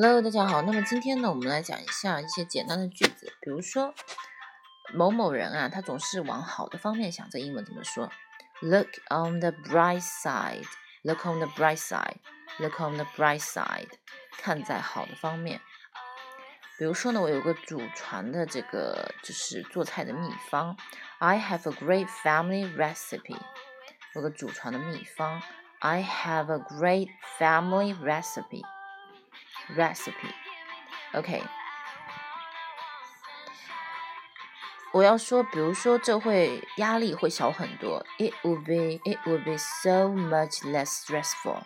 Hello，大家好。那么今天呢，我们来讲一下一些简单的句子，比如说某某人啊，他总是往好的方面想，这英文怎么说？Look on the bright side. Look on the bright side. Look on the bright side. 看在好的方面。比如说呢，我有个祖传的这个就是做菜的秘方。I have a great family recipe. 有个祖传的秘方。I have a great family recipe. recipe。OK，我要说，比如说，这会压力会小很多。It would be, it would be so much less stressful.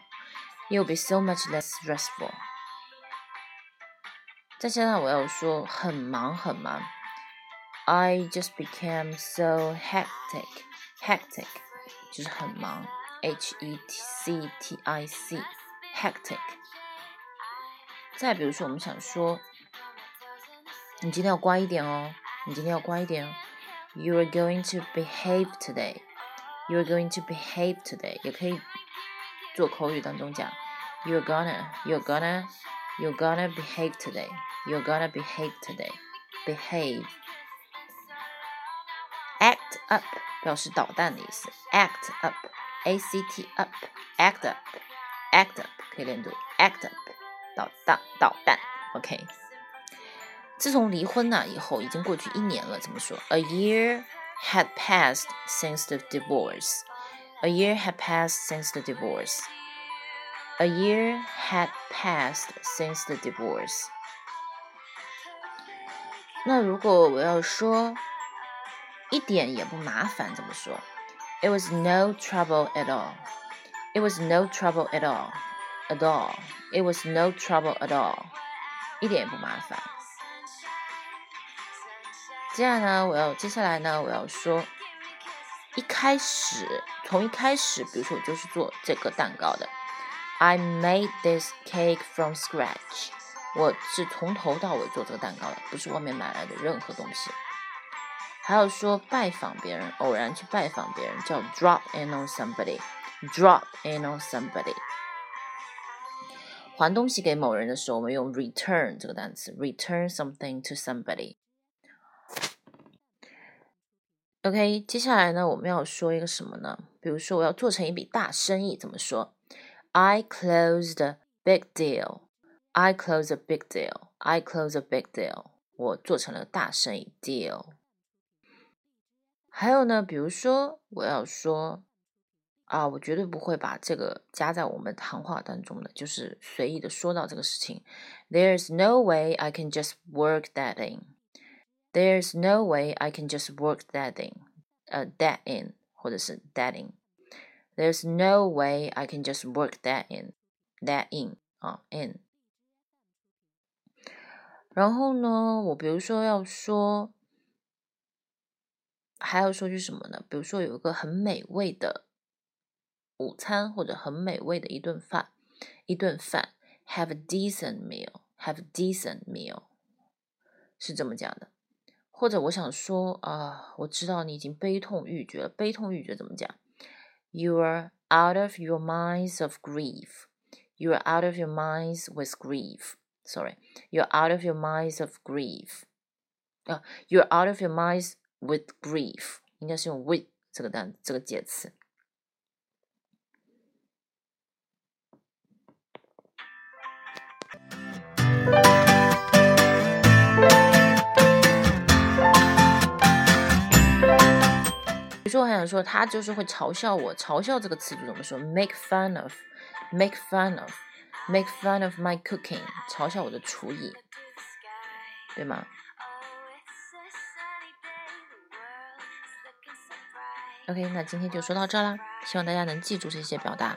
It would be so much less stressful. 再加上我要说很忙很忙。I just became so hectic. Hectic 就是很忙。H E T C T I C. Hectic. 再比如说，我们想说，你今天要乖一点哦，你今天要乖一点哦。You are going to behave today. You are going to behave today. 也可以做口语当中讲，You're gonna, you're gonna, you're gonna behave today. You're gonna behave today. Behave. Act up 表示捣蛋的意思。Act up, A C T up, act up, act up 可以连读，act up。 捣蛋，捣蛋。OK。自从离婚了以后，已经过去一年了。怎么说？A year had passed since the divorce. A year had passed since the divorce. A year had passed since the divorce. 那如果我要说一点也不麻烦，怎么说？It was no trouble at all. It was no trouble at all. At all. It was no trouble at all. 一点也不麻烦。接下来呢，我要接下来呢，我要说，一开始从一开始，比如说我就是做这个蛋糕的。I made this cake from scratch. 我是从头到尾做这个蛋糕的，不是外面买来的任何东西。还有说拜访别人，偶然去拜访别人，叫 drop in on somebody. Drop in on somebody. 还东西给某人的时候，我们用 return 这个单词，return something to somebody。OK，接下来呢，我们要说一个什么呢？比如说，我要做成一笔大生意，怎么说？I closed a big deal. I closed a big deal. I closed a big deal. 我做成了大生意，deal。还有呢，比如说，我要说。 啊，我绝对不会把这个加在我们谈话当中的，就是随意的说到这个事情。There's no way I can just work that in. There's no way I can just work that in. 呃，that in 或者是 that in. There's no way I can just work that in. That in 啊，in。然后呢，我比如说要说，还要说句什么呢？比如说有一个很美味的。午餐或者很美味的一顿饭，一顿饭，have a decent meal，have a decent meal，是这么讲的。或者我想说啊，我知道你已经悲痛欲绝了。悲痛欲绝怎么讲？You are out of your minds of grief. You are out of your minds with grief. Sorry, you are out of your minds of grief. 啊，you are out of your minds with grief，应该是用 with 这个单这个介词。 比如说，我想说，他就是会嘲笑我。嘲笑这个词组怎么说？Make fun of，make fun of，make fun of my cooking，嘲笑我的厨艺，对吗？OK，那今天就说到这啦，希望大家能记住这些表达。